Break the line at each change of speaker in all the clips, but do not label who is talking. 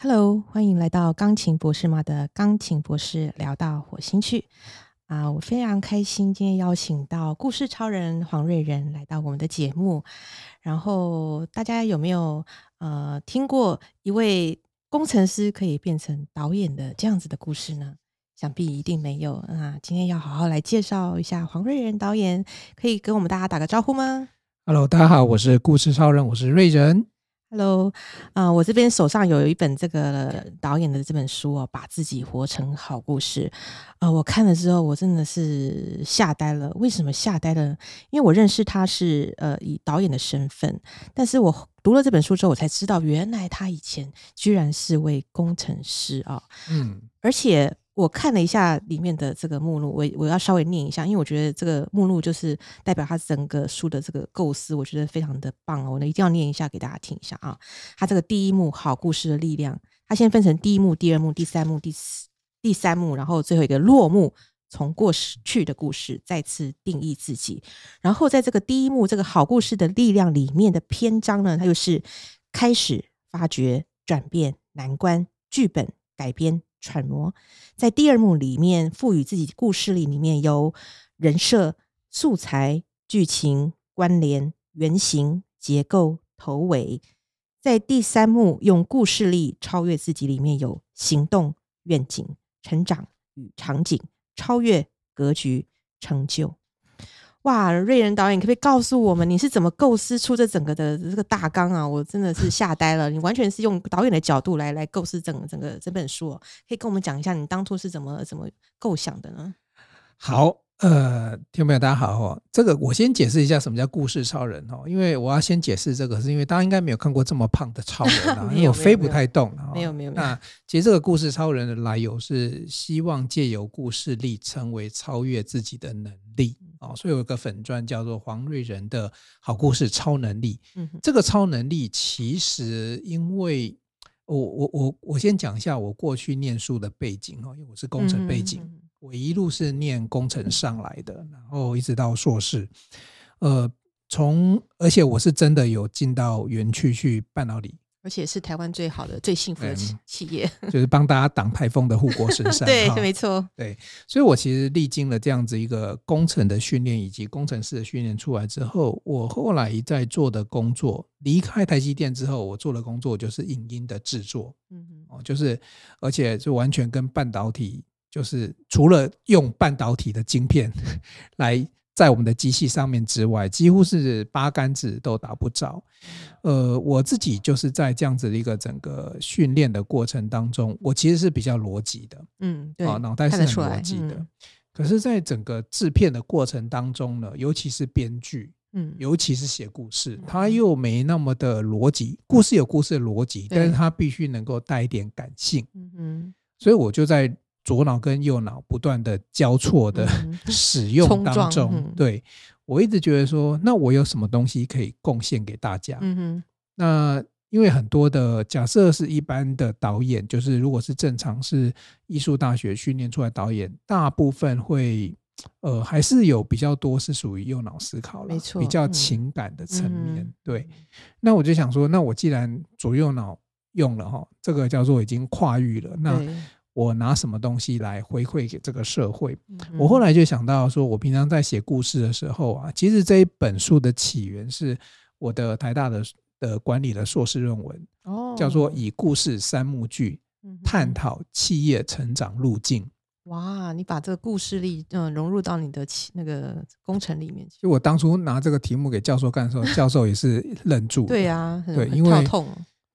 Hello，欢迎来到钢琴博士妈的钢琴博士聊到火星去啊！我非常开心，今天邀请到故事超人黄瑞仁来到我们的节目。然后大家有没有呃听过一位工程师可以变成导演的这样子的故事呢？想必一定没有啊！今天要好好来介绍一下黄瑞仁导演，可以跟我们大家打个招呼吗
？Hello，大家好，我是故事超人，我是瑞仁。
Hello，啊，我这边手上有一本这个导演的这本书哦，把自己活成好故事。啊，我看了之后，我真的是吓呆了。为什么吓呆了？因为我认识他是呃以导演的身份，但是我读了这本书之后，我才知道原来他以前居然是位工程师啊。嗯，而且。我看了一下里面的这个目录，我我要稍微念一下，因为我觉得这个目录就是代表他整个书的这个构思，我觉得非常的棒哦。我呢一定要念一下给大家听一下啊。他这个第一幕好故事的力量，他先分成第一幕、第二幕、第三幕、第四第三幕，然后最后一个落幕，从过去的故事再次定义自己。然后在这个第一幕这个好故事的力量里面的篇章呢，它就是开始发掘、转变、难关、剧本改编。揣摩，在第二幕里面赋予自己故事里，里面有人设、素材、剧情、关联、原型、结构、头尾；在第三幕用故事力超越自己，里面有行动、愿景、成长与场景，超越格局、成就。哇，瑞仁导演，可不可以告诉我们你是怎么构思出这整个的这个大纲啊？我真的是吓呆了，你完全是用导演的角度来来构思整整个这本书，可以跟我们讲一下你当初是怎么怎么构想的呢？
好。呃，听众朋友，大家好哦。这个我先解释一下什么叫故事超人哦，因为我要先解释这个，是因为大家应该没有看过这么胖的超人啊，因为我飞不太动
啊。没有没有。
那其实这个故事超人的来由是希望借由故事力成为超越自己的能力哦，所以有一个粉钻叫做黄瑞仁的好故事超能力。嗯，这个超能力其实因为我我我我先讲一下我过去念书的背景哦，因为我是工程背景。我一路是念工程上来的，然后一直到硕士，呃，从而且我是真的有进到园区去半导体，
而且是台湾最好的、最幸福的企业，
就是帮大家挡台风的护国神山。
对，没错。
对，所以我其实历经了这样子一个工程的训练以及工程师的训练出来之后，我后来在做的工作，离开台积电之后，我做的工作就是影音的制作。嗯嗯，哦，就是而且就完全跟半导体。就是除了用半导体的晶片 来在我们的机器上面之外，几乎是八竿子都打不着。呃，我自己就是在这样子的一个整个训练的过程当中，我其实是比较逻辑的，
嗯，对，
脑袋是很逻辑的。可是，在整个制片的过程当中呢，尤其是编剧，嗯，尤其是写故事，他又没那么的逻辑。故事有故事的逻辑，但是他必须能够带一点感性。嗯嗯，所以我就在。左脑跟右脑不断的交错的 使用当中，对我一直觉得说，那我有什么东西可以贡献给大家？嗯哼，那因为很多的假设是一般的导演，就是如果是正常是艺术大学训练出来导演，大部分会呃还是有比较多是属于右脑思考了，
没错，
比较情感的层面。对，那我就想说，那我既然左右脑用了哈，这个叫做已经跨域了，那。我拿什么东西来回馈给这个社会？我后来就想到，说我平常在写故事的时候啊，其实这一本书的起源是我的台大的的管理的硕士论文，哦，叫做以故事三幕剧探讨企业成长路径。
哇，你把这个故事力嗯融入到你的那个工程里面去。
就我当初拿这个题目给教授看的时候，教授也是愣住。
对呀，
对，因为痛。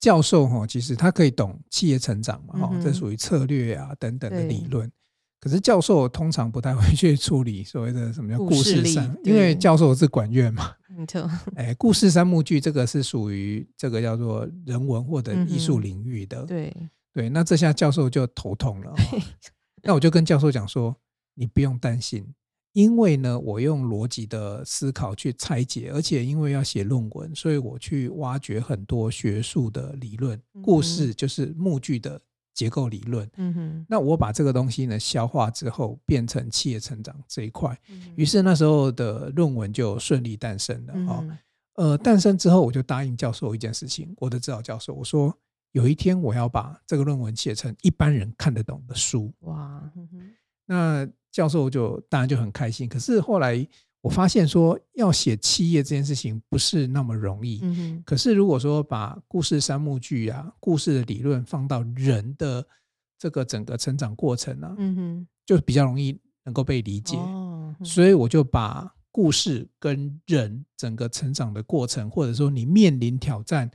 教授哈，其实他可以懂企业成长嘛，哈，这属于策略啊等等的理论。可是教授通常不太会去处理所谓的什么叫故事三，因为教授是管院嘛。没错。哎，故事三幕剧这个是属于这个叫做人文或者艺术领域的。
对
对，那这下教授就头痛了。那我就跟教授讲说，你不用担心。因为呢，我用逻辑的思考去拆解，而且因为要写论文，所以我去挖掘很多学术的理论，故事就是木具的结构理论。嗯哼，那我把这个东西呢消化之后，变成企业成长这一块，于是那时候的论文就顺利诞生了。哦，呃，诞生之后，我就答应教授一件事情，我的指导教授，我说有一天我要把这个论文写成一般人看得懂的书。哇，那教授就当然就很开心。可是后来我发现说，要写企业这件事情不是那么容易。嗯可是如果说把故事三幕剧啊，故事的理论放到人的这个整个成长过程啊，嗯哼，就比较容易能够被理解。哦。所以我就把故事跟人整个成长的过程，或者说你面临挑战。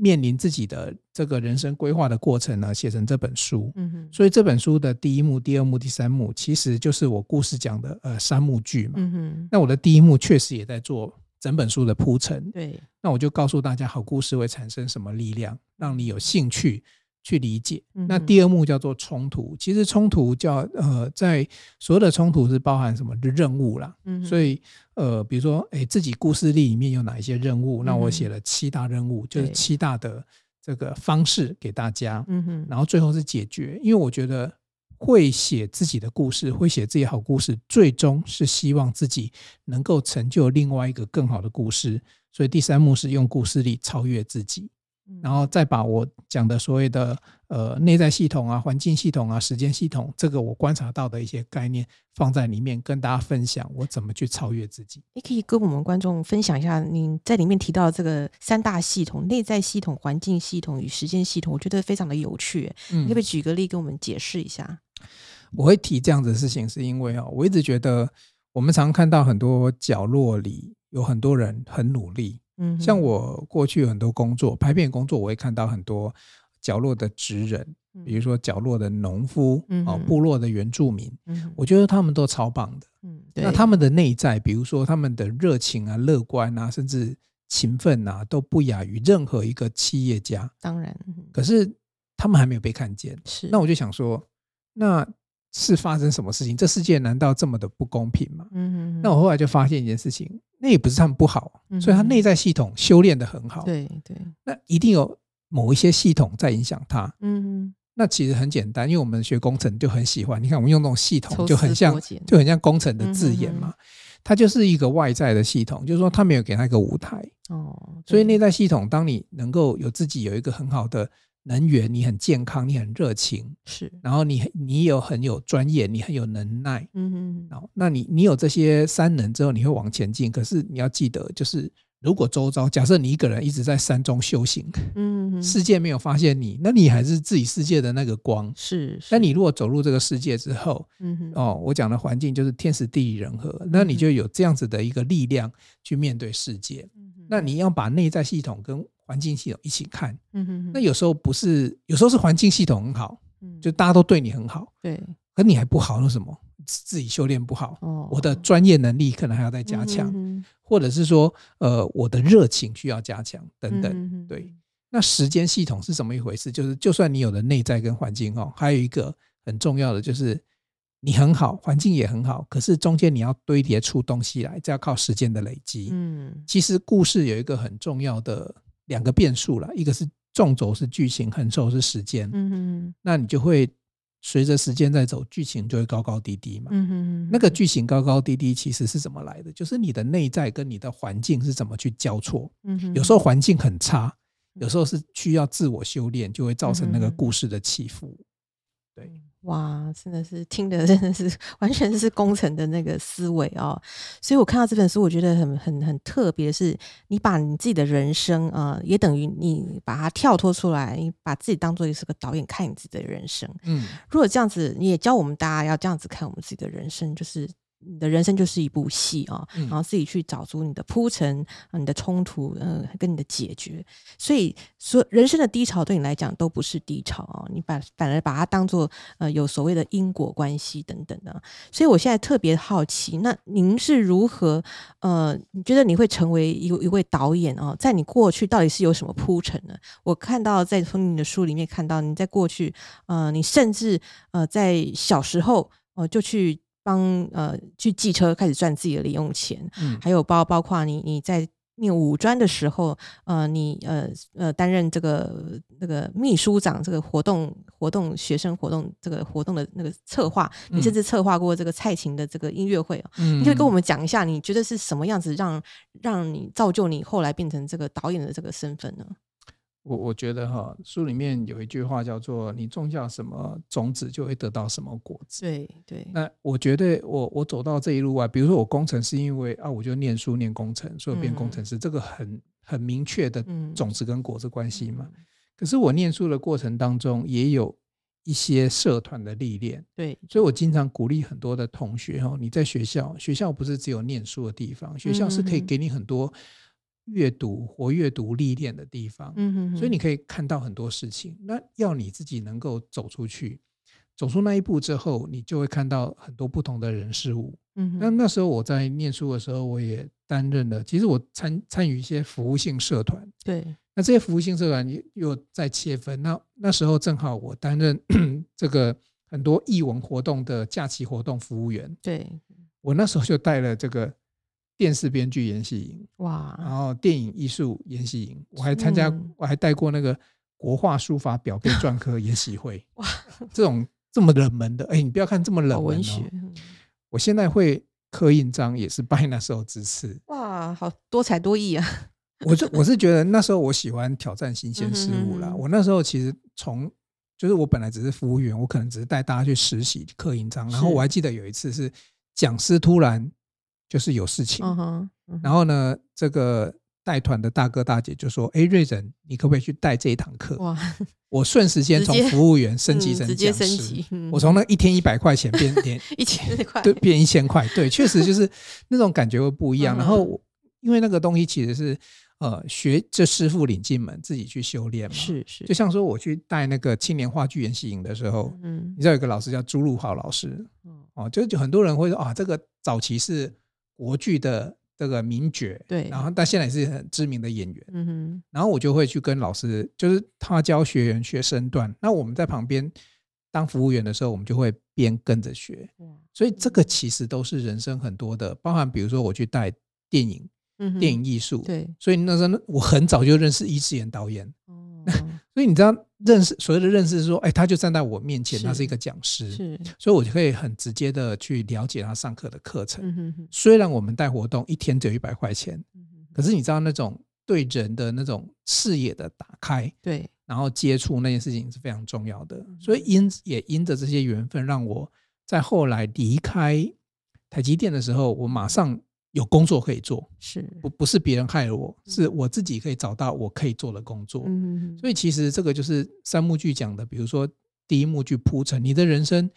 面临自己的这个人生规划的过程呢，写成这本书。嗯哼，所以这本书的第一幕、第二幕、第三幕，其实就是我故事讲的呃三幕剧嘛。嗯哼，那我的第一幕确实也在做整本书的铺陈。
对，
那我就告诉大家，好故事会产生什么力量，让你有兴趣。去理解，那第二幕叫做冲突。其实冲突叫呃，在所有的冲突是包含什么的任务啦。嗯，所以呃，比如说，哎，自己故事里面有哪一些任务？那我写了七大任务，就是七大的这个方式给大家。嗯哼，然后最后是解决。因为我觉得会写自己的故事，会写自己好故事，最终是希望自己能够成就另外一个更好的故事。所以第三幕是用故事力超越自己。然后再把我讲的所谓的呃内在系统啊、环境系统啊、时间系统，这个我观察到的一些概念放在里面，跟大家分享我怎么去超越自己。
你可以跟我们观众分享一下，你在里面提到这个三大系统：内在系统、环境系统与时间系统，我觉得非常的有趣。你可不可以举个例跟我们解释一下？
我会提这样子的事情，是因为啊，我一直觉得我们常看到很多角落里有很多人很努力。嗯，像我过去很多工作，拍片工作，我会看到很多角落的职人，比如说角落的农夫，哦，部落的原住民，我觉得他们都超棒的。嗯，那他们的内在，比如说他们的热情啊、乐观啊，甚至勤奋啊，都不亚于任何一个企业家。
当然，
可是他们还没有被看见。
是，
那我就想说，那。是发生什么事情？这世界难道这么的不公平吗？嗯嗯。那我后来就发现一件事情，那也不是他们不好，所以他内在系统修炼的很好。
对对。
那一定有某一些系统在影响他。嗯嗯。那其实很简单，因为我们学工程就很喜欢，你看我们用那种系统就很像，就很像工程的字眼嘛。它就是一个外在的系统，就是说他没有给他一个舞台。哦。所以内在系统，当你能够有自己有一个很好的。能源，你很健康，你很热情，
是，
然后你你有很有专业，你很有能耐，嗯哼，然后那你你有这些三能之后，你会往前进。可是你要记得，就是如果周遭假设你一个人一直在山中修行，嗯，世界没有发现你，那你还是自己世界的那个光，
是。
那你如果走入这个世界之后，嗯哼，哦，我讲的环境就是天时地利人和，那你就有这样子的一个力量去面对世界。那你要把内在系统跟环境系统一起看，嗯哼，那有时候不是，有时候是环境系统很好，嗯，就大家都对你很好，
对，
可你还不好，那什么自己修炼不好，哦，我的专业能力可能还要再加强，或者是说，呃，我的热情需要加强等等，对。那时间系统是怎么一回事？就是就算你有了内在跟环境哦，还有一个很重要的就是你很好，环境也很好，可是中间你要堆叠出东西来，这要靠时间的累积。嗯，其实故事有一个很重要的。两个变数了，一个是纵轴是剧情，横轴是时间。嗯哼，那你就会随着时间在走，剧情就会高高低低嘛。嗯哼，那个剧情高高低低其实是怎么来的？就是你的内在跟你的环境是怎么去交错。嗯哼，有时候环境很差，有时候是需要自我修炼，就会造成那个故事的起伏。对。
哇，真的是听的真的是完全是工程的那个思维哦，所以我看到这本书，我觉得很很很特别，是你把你自己的人生啊，也等于你把它跳脱出来，你把自己当做是个导演看你自己的人生。嗯，如果这样子，你也教我们大家要这样子看我们自己的人生，就是。你的人生就是一部戏啊，然后自己去找出你的铺陈、你的冲突，嗯，跟你的解决。所以说，人生的低潮对你来讲都不是低潮啊，你把反而把它当做呃有所谓的因果关系等等的。所以我现在特别好奇，那您是如何呃，你觉得你会成为一一位导演啊？在你过去到底是有什么铺陈呢？我看到在从你的书里面看到，你在过去呃，你甚至呃在小时候呃就去。帮呃去寄车开始赚自己的零用钱，嗯，还有包包括你你在念五专的时候，呃，你呃呃担任这个那个秘书长，这个活动活动学生活动这个活动的那个策划，你甚至策划过这个蔡琴的这个音乐会嗯，你可以跟我们讲一下，你觉得是什么样子让让你造就你后来变成这个导演的这个身份呢？
我我觉得哈，书里面有一句话叫做“你种下什么种子，就会得到什么果子”。
对对。
那我觉得我我走到这一路啊，比如说我工程是因为啊，我就念书念工程，所以变工程师，这个很很明确的种子跟果子关系嘛。可是我念书的过程当中，也有一些社团的历练。
对。
所以我经常鼓励很多的同学哈，你在学校，学校不是只有念书的地方，学校是可以给你很多。阅读活阅读历练的地方，嗯哼所以你可以看到很多事情。那要你自己能够走出去，走出那一步之后，你就会看到很多不同的人事物。嗯，那那时候我在念书的时候，我也担任了，其实我参参与一些服务性社团。
对，
那这些服务性社团又又在切分。那那时候正好我担任 这个很多艺文活动的假期活动服务员。
对，
我那时候就带了这个。电视编剧研习营
哇，
然后电影艺术研习营，我还参加，我还带过那个国画书法表编篆刻研习会 哇，这种这么冷门的，哎，你不要看这么冷门哦，我现在会刻印章也是 拜那时候支持
哇，好多才多艺啊！
我就我是觉得那时候我喜欢挑战新鲜事物啦。我那时候其实从就是我本来只是服务员，我可能只是带大家去实习刻印章，然后我还记得有一次是讲师突然。就是有事情，然后呢，这个带团的大哥大姐就说：“哎，瑞仁，你可不可以去带这一堂课？”哇！我瞬时间从服务员升级成讲师，我从那一天一百块钱变 变
一千块，
对，变一千块。对，确实就是那种感觉会不一样。然后，因为那个东西其实是呃，学这师傅领进门，自己去修炼嘛。
是是，
就像说我去带那个青年话剧研习营的时候，嗯，你知道有个老师叫朱露浩老师，哦，就就很多人会说啊，这个早期是。国剧的这个名角，
对，
然后但现在也是很知名的演员，嗯哼，然后我就会去跟老师，就是他教学员学身段，那我们在旁边当服务员的时候，我们就会边跟着学，所以这个其实都是人生很多的，包含比如说我去带电影，嗯，电影艺术，
对，
所以那时候我很早就认识伊志言导演，哦，所以你知道。认识所谓的认识是说，哎，他就站在我面前，他是一个讲师，
是，
所以我就可以很直接的去了解他上课的课程。虽然我们带活动一天只有一百块钱，可是你知道那种对人的那种视野的打开，
对，
然后接触那件事情是非常重要的。所以因也因着这些缘分，让我在后来离开台积电的时候，我马上。有工作可以做，
是
不不是别人害了我，是我自己可以找到我可以做的工作。嗯，所以其实这个就是三幕剧讲的，比如说第一幕剧铺陈，你的人生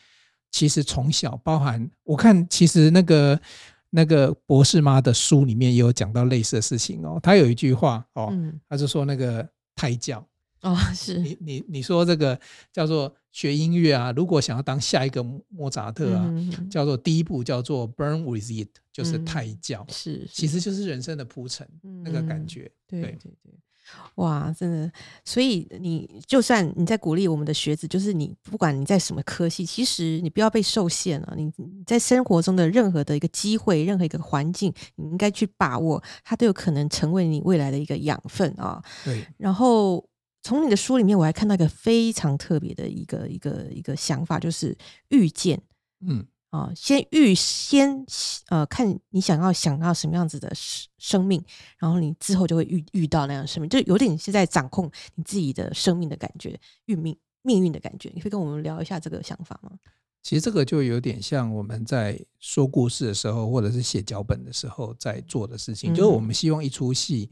其实从小包含，我看其实那个那个博士妈的书里面也有讲到类似的事情哦。他有一句话哦，他就说那个胎教。
哦，是。
你你你说这个叫做学音乐啊，如果想要当下一个莫扎特啊，叫做第一步叫做 burn with it，就是胎教，
是
其实就是人生的铺陈那个感觉，
对对对，哇，真的，所以你就算你在鼓励我们的学子，就是你不管你在什么科系，其实你不要被受限了，你在生活中的任何的一个机会，任何一个环境，你应该去把握，它都有可能成为你未来的一个养分啊，
对，
然后。从你的书里面，我还看到一个非常特别的一个一个一个想法，就是遇见，嗯啊，先预先呃，看你想要想要什么样子的生生命，然后你之后就会遇遇到那样的生命，就有点是在掌控你自己的生命的感觉，运命命运的感觉。你会跟我们聊一下这个想法吗？
其实这个就有点像我们在说故事的时候，或者是写脚本的时候在做的事情，就是我们希望一出戏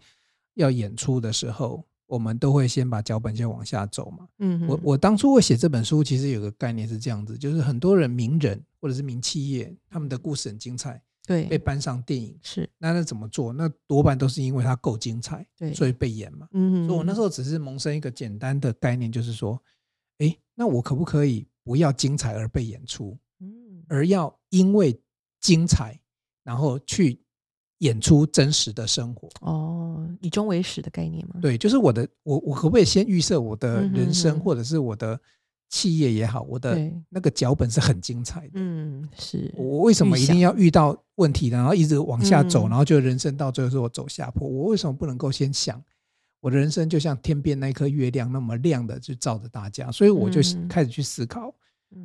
要演出的时候。我们都会先把脚本先往下走嘛。嗯，我我当初会写这本书，其实有个概念是这样子，就是很多人名人或者是名企业，他们的故事很精彩，
对，
被搬上电影
是。
那那怎么做？那多半都是因为它够精彩，
对，
所以被演嘛。嗯，所以我那时候只是萌生一个简单的概念，就是说，哎，那我可不可以不要精彩而被演出？嗯，而要因为精彩，然后去。演出真实的生活
哦，以终为始的概念吗？
对，就是我的，我我可不可以先预设我的人生，或者是我的企业也好，我的那个脚本是很精彩的。
嗯，是
我为什么一定要遇到问题，然后一直往下走，然后就人生到最后是我走下坡？我为什么不能够先想我的人生就像天边那颗月亮那么亮的，去照着大家？所以我就开始去思考。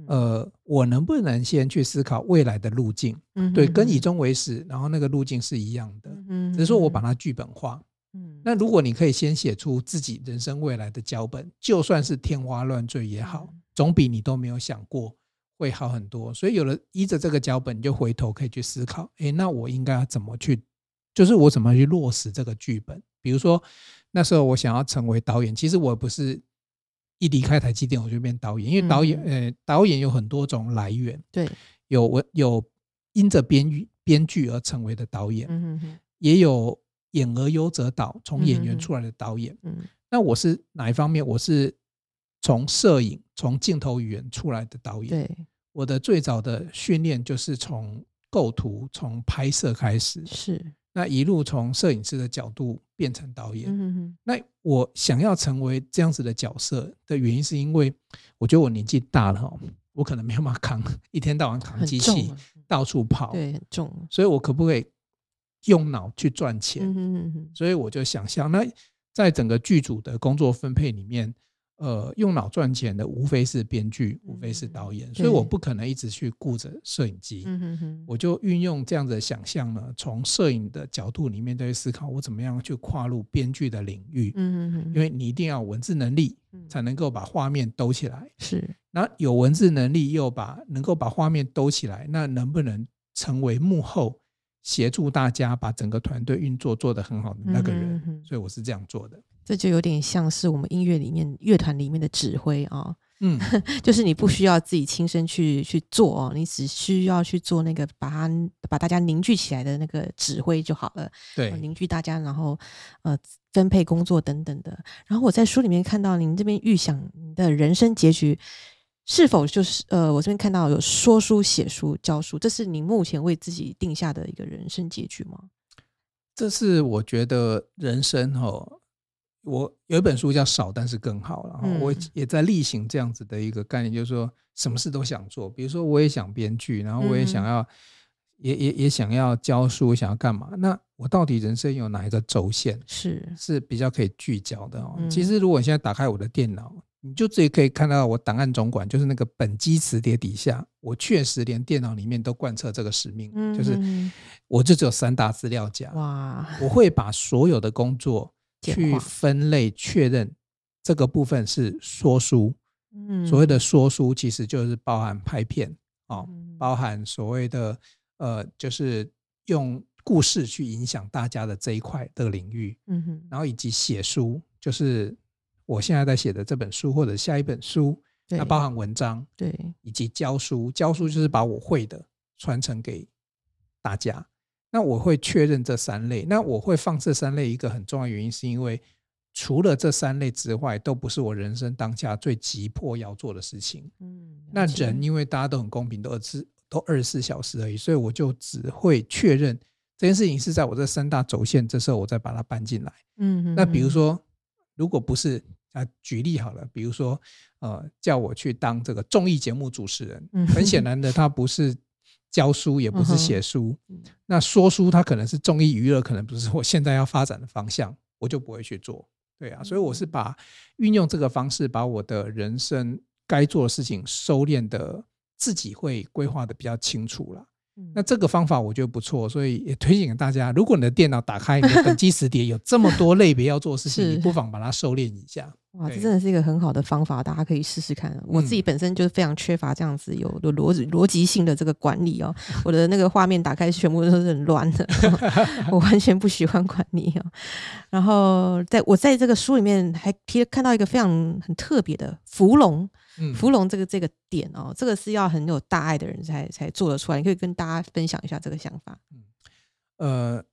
呃，我能不能先去思考未来的路径？嗯，对，跟以终为始，然后那个路径是一样的。嗯，只是说我把它剧本化。嗯，那如果你可以先写出自己人生未来的脚本，就算是天花乱坠也好，总比你都没有想过会好很多。所以有了依着这个脚本，你就回头可以去思考，哎，那我应该要怎么去，就是我怎么去落实这个剧本？比如说那时候我想要成为导演，其实我不是一离开台积电我就变导演，因为导演呃导演有很多种来源，
对，
有我有因着编剧编剧而成为的导演，嗯哼也有。演而优则导，从演员出来的导演。嗯，那我是哪一方面？我是从摄影、从镜头语言出来的导演。
对，
我的最早的训练就是从构图、从拍摄开始。
是，
那一路从摄影师的角度变成导演。嗯那我想要成为这样子的角色的原因，是因为我觉得我年纪大了哈，我可能没有办法扛一天到晚扛机器到处跑，
对，很重。
所以我可不可以？用脑去赚钱，所以我就想象，那在整个剧组的工作分配里面，呃，用脑赚钱的无非是编剧，无非是导演，所以我不可能一直去顾着摄影机。我就运用这样的想象呢，从摄影的角度里面再去思考，我怎么样去跨入编剧的领域。因为你一定要文字能力，才能够把画面兜起来。
是，
那有文字能力又把能够把画面兜起来，那能不能成为幕后？协助大家把整个团队运作做得很好的那个人，所以我是这样做的。
这就有点像是我们音乐里面乐团里面的指挥啊，嗯，就是你不需要自己亲身去去做哦，你只需要去做那个把它把大家凝聚起来的那个指挥就好了。
对，
凝聚大家，然后呃分配工作等等的。然后我在书里面看到您这边预想的人生结局。是否就是呃，我这边看到有说书、写书、教书，这是你目前为自己定下的一个人生结局吗？
这是我觉得人生哈，我有一本书叫《少但是更好》然后我也在例行这样子的一个概念，就是说什么事都想做，比如说我也想编剧，然后我也想要，也也也想要教书，想要干嘛？那我到底人生有哪一个轴线
是
是比较可以聚焦的哦？其实如果现在打开我的电脑。你就自己可以看到我档案总管，就是那个本机磁碟底下，我确实连电脑里面都贯彻这个使命，就是我就只有三大资料夹。哇！我会把所有的工作 去分类确认，这个部分是说书。嗯，所谓的说书其实就是包含拍片哦，包含所谓的呃，就是用故事去影响大家的这一块的领域。嗯哼，然后以及写书，就是。我现在在写的这本书，或者下一本书，那包含文章，
对，
以及教书。教书就是把我会的传承给大家。那我会确认这三类。那我会放这三类，一个很重要原因，是因为除了这三类之外，都不是我人生当下最急迫要做的事情。嗯，那人因为大家都很公平，都二十都二十四小时而已，所以我就只会确认这件事情是在我这三大轴线，这时候我再把它搬进来。嗯，那比如说，如果不是。啊，举例好了，比如说，呃，叫我去当这个综艺节目主持人，嗯很 显然的，他不是教书，也不是写书，那说书他可能是综艺娱乐，可能不是我现在要发展的方向，我就不会去做。对啊，所以我是把运用这个方式，把我的人生该做的事情收敛的，自己会规划的比较清楚了。那这个方法我觉得不错，所以也推荐给大家。如果你的电脑打开你的本机磁碟，有这么多类别要做事情，你不妨把它收敛一下。
哇，这真的是一个很好的方法，大家可以试试看。我自己本身就是非常缺乏这样子有有逻逻辑性的这个管理哦，我的那个画面打开全部都是很乱的，我完全不喜欢管理哦。然后在我在这个书里面还提看到一个非常很特别的芙蓉。芙蓉这个这个点哦，这个是要很有大爱的人才才做得出来。你可以跟大家分享一下这个想法。嗯，
呃，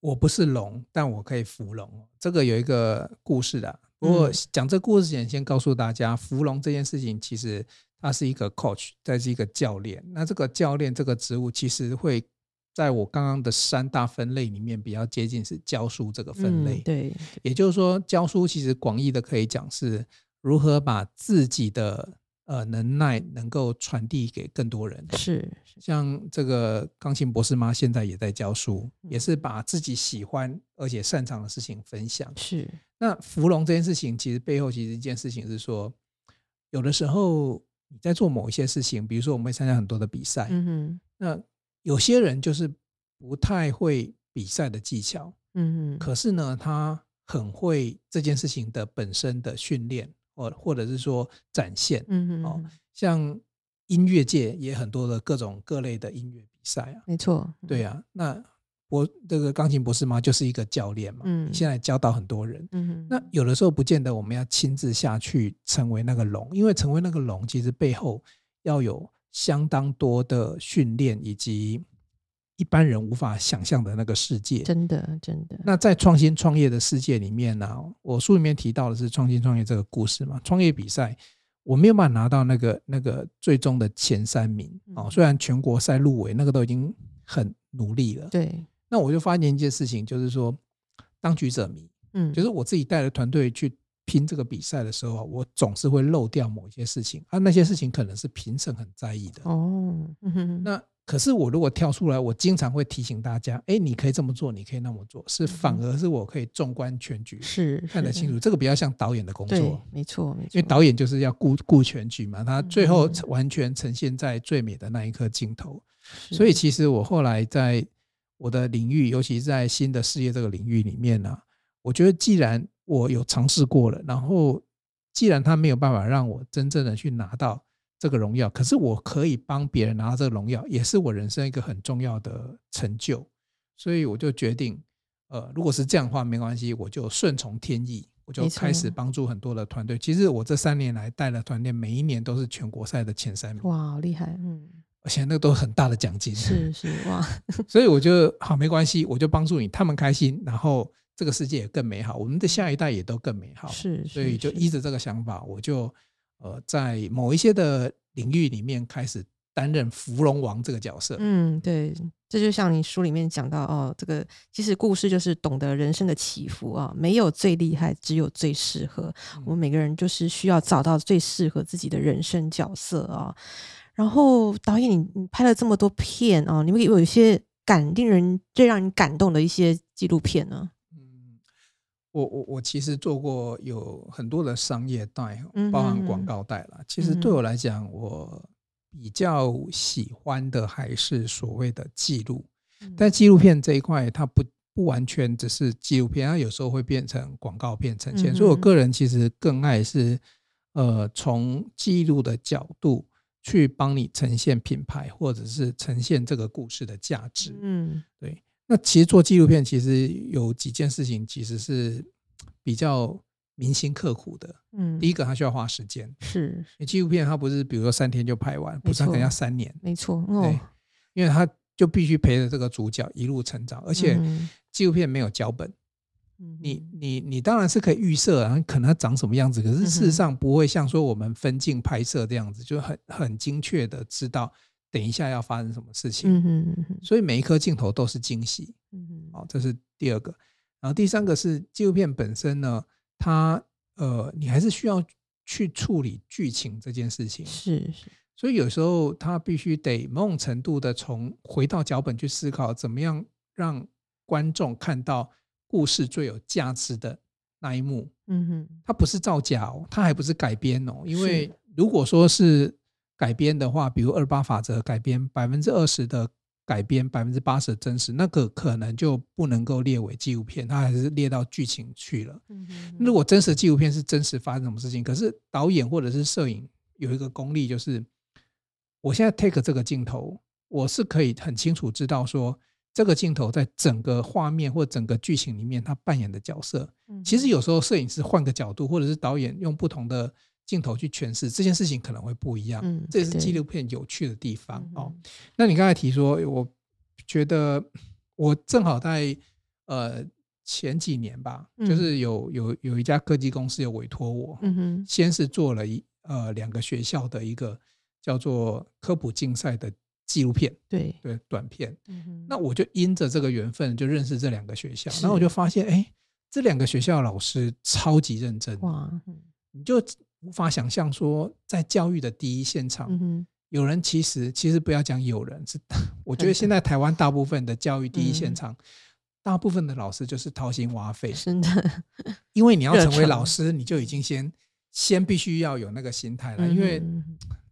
我不是龙，但我可以芙蓉。这个有一个故事的。不过讲这故事前，先告诉大家，芙蓉这件事情其实它是一个 coach，再是一个教练。那这个教练这个职务，其实会在我刚刚的三大分类里面比较接近是教书这个分类。
对，
也就是说，教书其实广义的可以讲是。如何把自己的呃能耐能够传递给更多人？
是
像这个钢琴博士妈现在也在教书，也是把自己喜欢而且擅长的事情分享。
是
那芙蓉这件事情，其实背后其实一件事情是说，有的时候你在做某一些事情，比如说我们会参加很多的比赛，嗯哼，那有些人就是不太会比赛的技巧。嗯嗯，可是呢，他很会这件事情的本身的训练，或或者是说展现，嗯嗯，哦，像音乐界也很多的各种各类的音乐比赛啊，
没错，
对啊，那博这个钢琴博士嘛，就是一个教练嘛，嗯，现在教导很多人，嗯。那有的时候不见得我们要亲自下去成为那个龙，因为成为那个龙，其实背后要有相当多的训练以及。一般人无法想象的那个世界，
真的真的。
那在创新创业的世界里面呢，我书里面提到的是创新创业这个故事嘛。创业比赛我没有办法拿到那个那个最终的前三名哦，虽然全国赛入围那个都已经很努力了。
对。
那我就发现一件事情，就是说当局者迷，嗯，就是我自己带着团队去拼这个比赛的时候，我总是会漏掉某一些事情，啊，那些事情可能是评审很在意的。哦，那。可是我如果跳出来，我经常会提醒大家：，哎，你可以这么做，你可以那么做，是反而是我可以纵观全局，
是
看得清楚。这个比较像导演的工作，
没错，没错。
因为导演就是要顾顾全局嘛，他最后完全呈现在最美的那一刻镜头。所以其实我后来在我的领域，尤其是在新的事业这个领域里面呢，我觉得既然我有尝试过了，然后既然他没有办法让我真正的去拿到。这个荣耀，可是我可以帮别人拿到这个荣耀，也是我人生一个很重要的成就，所以我就决定，呃，如果是这样的话，没关系，我就顺从天意，我就开始帮助很多的团队。其实我这三年来带的团队，每一年都是全国赛的前三名。
哇，好厉害！嗯，
而且那个都很大的奖金。
是是哇，
所以我就好没关系，我就帮助你，他们开心，然后这个世界也更美好，我们的下一代也都更美好。
是，
所以就依着这个想法，我就。呃，在某一些的领域里面，开始担任芙蓉王这个角色。
嗯，对，这就像你书里面讲到哦，这个其实故事就是懂得人生的起伏啊，没有最厉害，只有最适合。我们每个人就是需要找到最适合自己的人生角色啊。然后导演，你你拍了这么多片啊，你们有有一些感令人最让你感动的一些纪录片呢？
我我我其实做过有很多的商业带，包含广告带了。其实对我来讲，我比较喜欢的还是所谓的记录。但纪录片这一块，它不不完全只是纪录片，它有时候会变成广告片呈现。所以我个人其实更爱是，呃，从记录的角度去帮你呈现品牌，或者是呈现这个故事的价值。嗯，对。那其实做纪录片，其实有几件事情其实是比较铭心刻苦的。嗯，第一个它需要花时间，
是。
纪录片它不是比如说三天就拍完，不是可能要三年。
没错，对，
因为它就必须陪着这个主角一路成长，而且纪录片没有脚本。你你你当然是可以预设，然后可能它长什么样子，可是事实上不会像说我们分镜拍摄这样子，就很很精确的知道。等一下要发生什么事情？嗯哼，所以每一颗镜头都是惊喜。嗯哼，好，这是第二个。然后第三个是纪录片本身呢，它呃，你还是需要去处理剧情这件事情。
是是，
所以有时候它必须得某种程度的从回到脚本去思考，怎么样让观众看到故事最有价值的那一幕。嗯哼，它不是造假哦，它还不是改编哦，因为如果说是。改编的话，比如二八法则改编百分之二十的改编，百分之八十的真实，那个可能就不能够列为纪录片，它还是列到剧情去了。如果真实纪录片是真实发生什么事情，可是导演或者是摄影有一个功力，就是我现在 take 这个镜头，我是可以很清楚知道说这个镜头在整个画面或整个剧情里面它扮演的角色。其实有时候摄影师换个角度，或者是导演用不同的。镜头去诠释这件事情可能会不一样，这也是纪录片有趣的地方哦。那你刚才提说，我觉得我正好在呃前几年吧，就是有有有一家科技公司有委托我，嗯先是做了一呃两个学校的一个叫做科普竞赛的纪录片，
对
对短片。那我就因着这个缘分就认识这两个学校，然后我就发现，哎，这两个学校老师超级认真哇，你就。无法想象说，在教育的第一现场，有人其实其实不要讲有人是，我觉得现在台湾大部分的教育第一现场，大部分的老师就是掏心挖肺，
真的，
因为你要成为老师，你就已经先先必须要有那个心态了，因为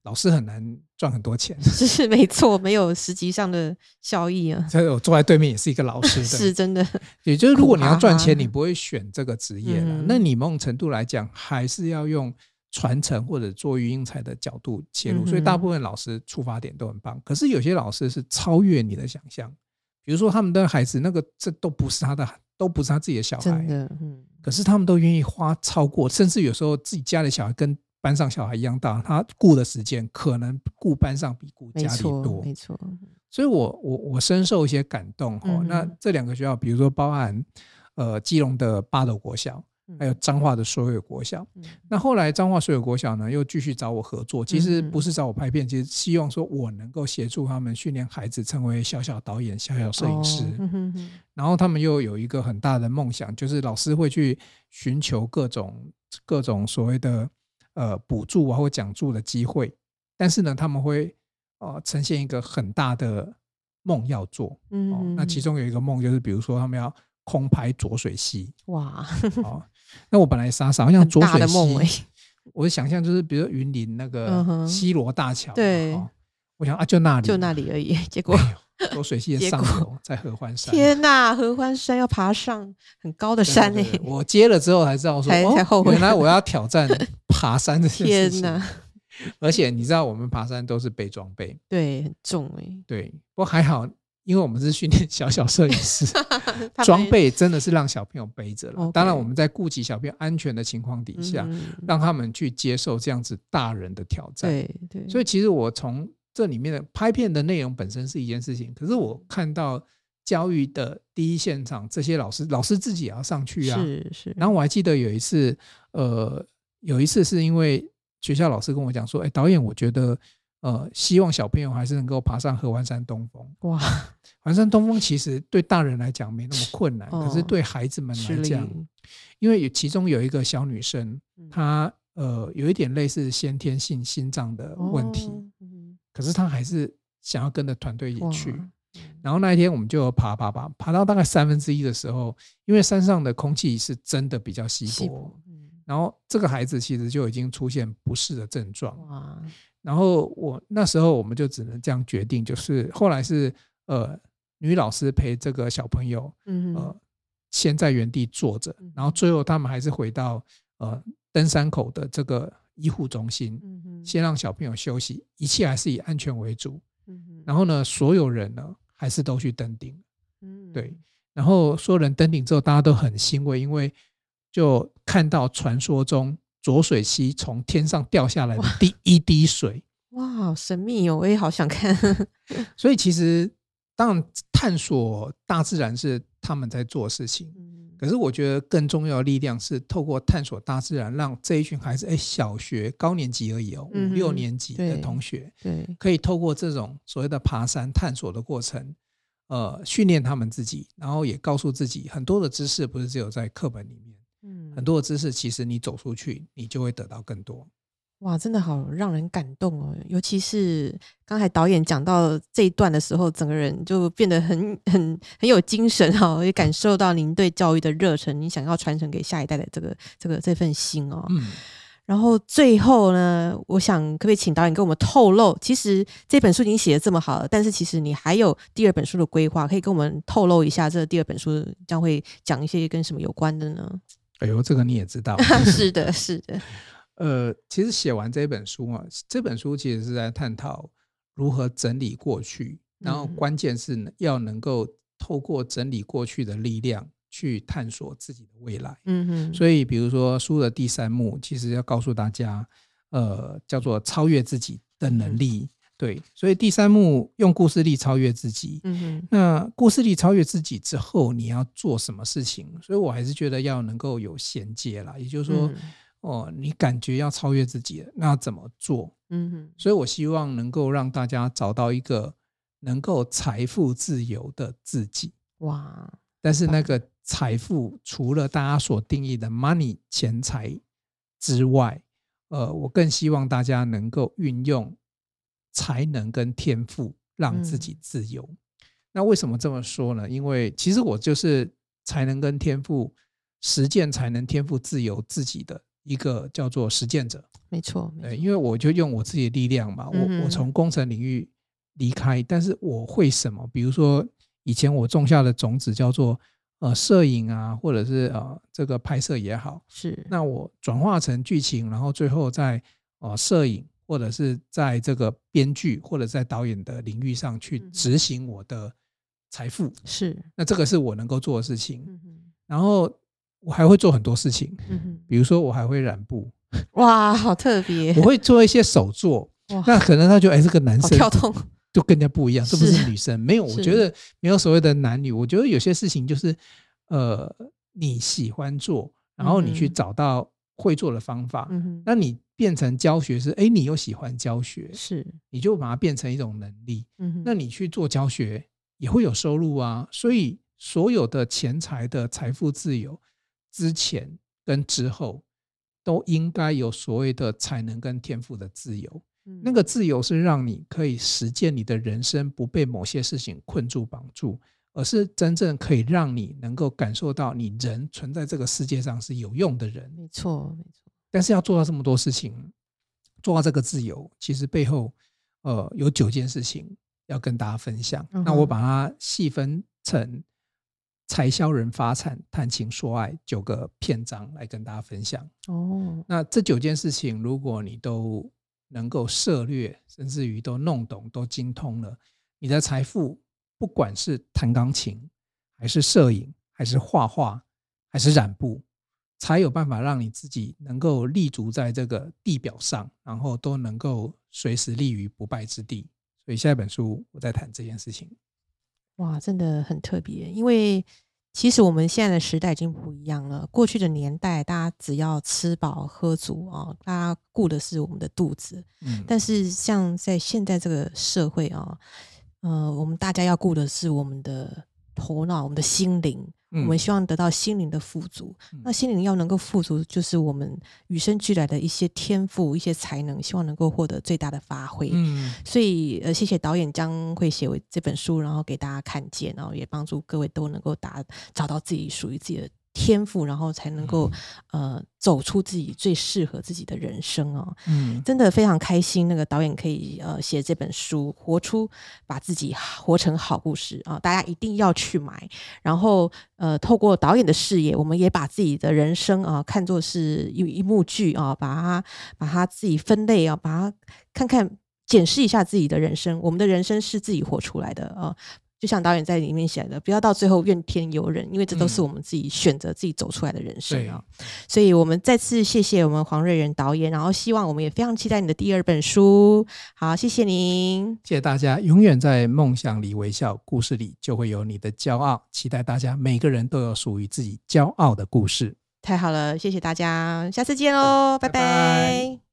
老师很难赚很多钱，
是没错，没有实际上的效益啊。
所以我坐在对面也是一个老师，
是真的。
也就是如果你要赚钱，你不会选这个职业了。那你某种程度来讲，还是要用传承或者做育英才的角度切入。所以大部分老师出发点都很棒，可是有些老师是超越你的想象。比如说他们的孩子，那个这都不是他的，都不是他自己的小孩，嗯。可是他们都愿意花超过，甚至有时候自己家的小孩跟。班上小孩一样大，他顾的时间可能顾班上比顾家里多，
没错。
所以，我我我深受一些感动哈。那这两个学校，比如说包含呃基隆的八斗国小，还有彰化的所有国小。那后来彰化所有国小呢，又继续找我合作。其实不是找我拍片，其实希望说我能够协助他们训练孩子成为小小导演、小小摄影师。然后他们又有一个很大的梦想，就是老师会去寻求各种各种所谓的。呃，补助啊或讲助的机会，但是呢，他们会呃呈现一个很大的梦要做，嗯，那其中有一个梦就是，比如说他们要空拍浊水溪，哇，哦，那我本来傻傻像浊水溪，我的想象就是，比如云林那个西罗大桥，
对，
我想啊，就那里，
就那里而已，结果
浊水溪的上游在合欢山，
天哪，合欢山要爬上很高的山诶，
我接了之后才知道说，
才后悔，
原来我要挑战。爬山的天呐！而且你知道，我们爬山都是背装备，
对，很重哎。
对，不过还好，因为我们是训练小小摄影师，装备真的是让小朋友背着了。当然，我们在顾及小朋友安全的情况底下，让他们去接受这样子大人的挑战。
对对。
所以，其实我从这里面的拍片的内容本身是一件事情，可是我看到教育的第一现场，这些老师老师自己也要上去啊。
是是。
然后我还记得有一次，呃。有一次是因为学校老师跟我讲说：“哎，导演，我觉得，呃，希望小朋友还是能够爬上合欢山东峰。哇，合欢山东峰其实对大人来讲没那么困难，可是对孩子们来讲，因为其中有一个小女生，她呃有一点类似先天性心脏的问题，可是她还是想要跟着团队一起去。然后那一天我们就爬爬爬，爬到大概三分之一的时候，因为山上的空气是真的比较稀薄。”然后这个孩子其实就已经出现不适的症状，然后我那时候我们就只能这样决定，就是后来是呃女老师陪这个小朋友，呃先在原地坐着，然后最后他们还是回到呃登山口的这个医护中心，先让小朋友休息，一切还是以安全为主，然后呢所有人呢还是都去登顶，对，然后所有人登顶之后，大家都很欣慰，因为。就看到传说中浊水溪从天上掉下来的第一滴水，
哇，好神秘哦！我也好想看。
所以其实，当然探索大自然是他们在做事情，可是我觉得更重要的力量是透过探索大自然，让这一群孩子，哎，小学高年级而已哦，五六年级的同学，
对，
可以透过这种所谓的爬山探索的过程，呃，训练他们自己，然后也告诉自己，很多的知识不是只有在课本里面。很多的知识，其实你走出去，你就会得到更多。
哇，真的好让人感动哦！尤其是刚才导演讲到这一段的时候，整个人就变得很很很有精神哈，也感受到您对教育的热忱，你想要传承给下一代的这个这个这份心哦。嗯。然后最后呢，我想可不可以请导演跟我们透露，其实这本书已经写的这么好了，但是其实你还有第二本书的规划，可以跟我们透露一下，这第二本书将会讲一些跟什么有关的呢？
哎呦，这个你也知道，
是的，是的。
呃，其实写完这本书啊，这本书其实是在探讨如何整理过去，然后关键是要能够透过整理过去的力量去探索自己的未来。嗯哼。所以，比如说书的第三幕，其实要告诉大家，呃，叫做超越自己的能力。对，所以第三幕用故事力超越自己。嗯哼，那故事力超越自己之后，你要做什么事情？所以我还是觉得要能够有衔接啦。也就是说，哦，你感觉要超越自己，那怎么做？嗯哼，所以我希望能够让大家找到一个能够财富自由的自己。哇！但是那个财富除了大家所定义的 money 钱财之外，呃，我更希望大家能够运用。才能跟天赋让自己自由。那为什么这么说呢？因为其实我就是才能跟天赋实践才能天赋自由自己的一个叫做实践者。
没错，
对，因为我就用我自己的力量嘛，我我从工程领域离开，但是我会什么？比如说以前我种下的种子叫做呃摄影啊，或者是呃这个拍摄也好，
是
那我转化成剧情，然后最后再呃摄影或者是在这个编剧或者在导演的领域上去执行我的财富，
是
那这个是我能够做的事情。然后我还会做很多事情，比如说我还会染布。
哇，好特别！
我会做一些手作，那可能他就哎，这个男生
跳动
就更加不一样，是不是女生。没有，我觉得没有所谓的男女。我觉得有些事情就是，呃，你喜欢做，然后你去找到会做的方法，嗯那你变成教学是，哎，你又喜欢教学，
是，
你就把它变成一种能力。嗯，那你去做教学也会有收入啊。所以所有的钱财的财富自由之前跟之后。都应该有所谓的才能跟天赋的自由，那个自由是让你可以实践你的人生，不被某些事情困住绑住，而是真正可以让你能够感受到你人存在这个世界上是有用的人。
没错，没错。
但是要做到这么多事情，做到这个自由，其实背后呃有九件事情要跟大家分享。那我把它细分成。财销人发财，谈情说爱九个篇章来跟大家分享哦。那这九件事情，如果你都能够涉略，甚至于都弄懂、都精通了，你的财富，不管是弹钢琴，还是摄影，还是画画，还是染布，才有办法让你自己能够立足在这个地表上，然后都能够随时立于不败之地。所以下一本书我在谈这件事情。
哇，真的很特别，因为其实我们现在的时代已经不一样了。过去的年代，大家只要吃饱喝足啊，大家顾的是我们的肚子。嗯，但是像在现在这个社会啊，呃，我们大家要顾的是我们的头脑、我们的心灵。我们希望得到心灵的富足，那心灵要能够富足，就是我们与生俱来的一些天赋、一些才能，希望能够获得最大的发挥。嗯，所以呃，谢谢导演将会写为这本书，然后给大家看见，然后也帮助各位都能够达找到自己属于自己的。天赋，然后才能够呃走出自己最适合自己的人生哦。嗯，真的非常开心，那个导演可以呃写这本书，活出把自己活成好故事啊！大家一定要去买。然后呃，透过导演的视野，我们也把自己的人生啊看作是一一幕剧啊，把它把它自己分类啊，把它看看检视一下自己的人生。我们的人生是自己活出来的啊。就像导演在里面写的，不要到最后怨天尤人，因为这都是我们自己选择自己走出来的人生啊。所以，我们再次谢谢我们黄瑞仁导演，然后希望我们也非常期待你的第二本书。好，谢谢您，
谢谢大家。永远在梦想里微笑，故事里就会有你的骄傲。期待大家每个人都有属于自己骄傲的故事。
太好了，谢谢大家，下次见喽，拜拜。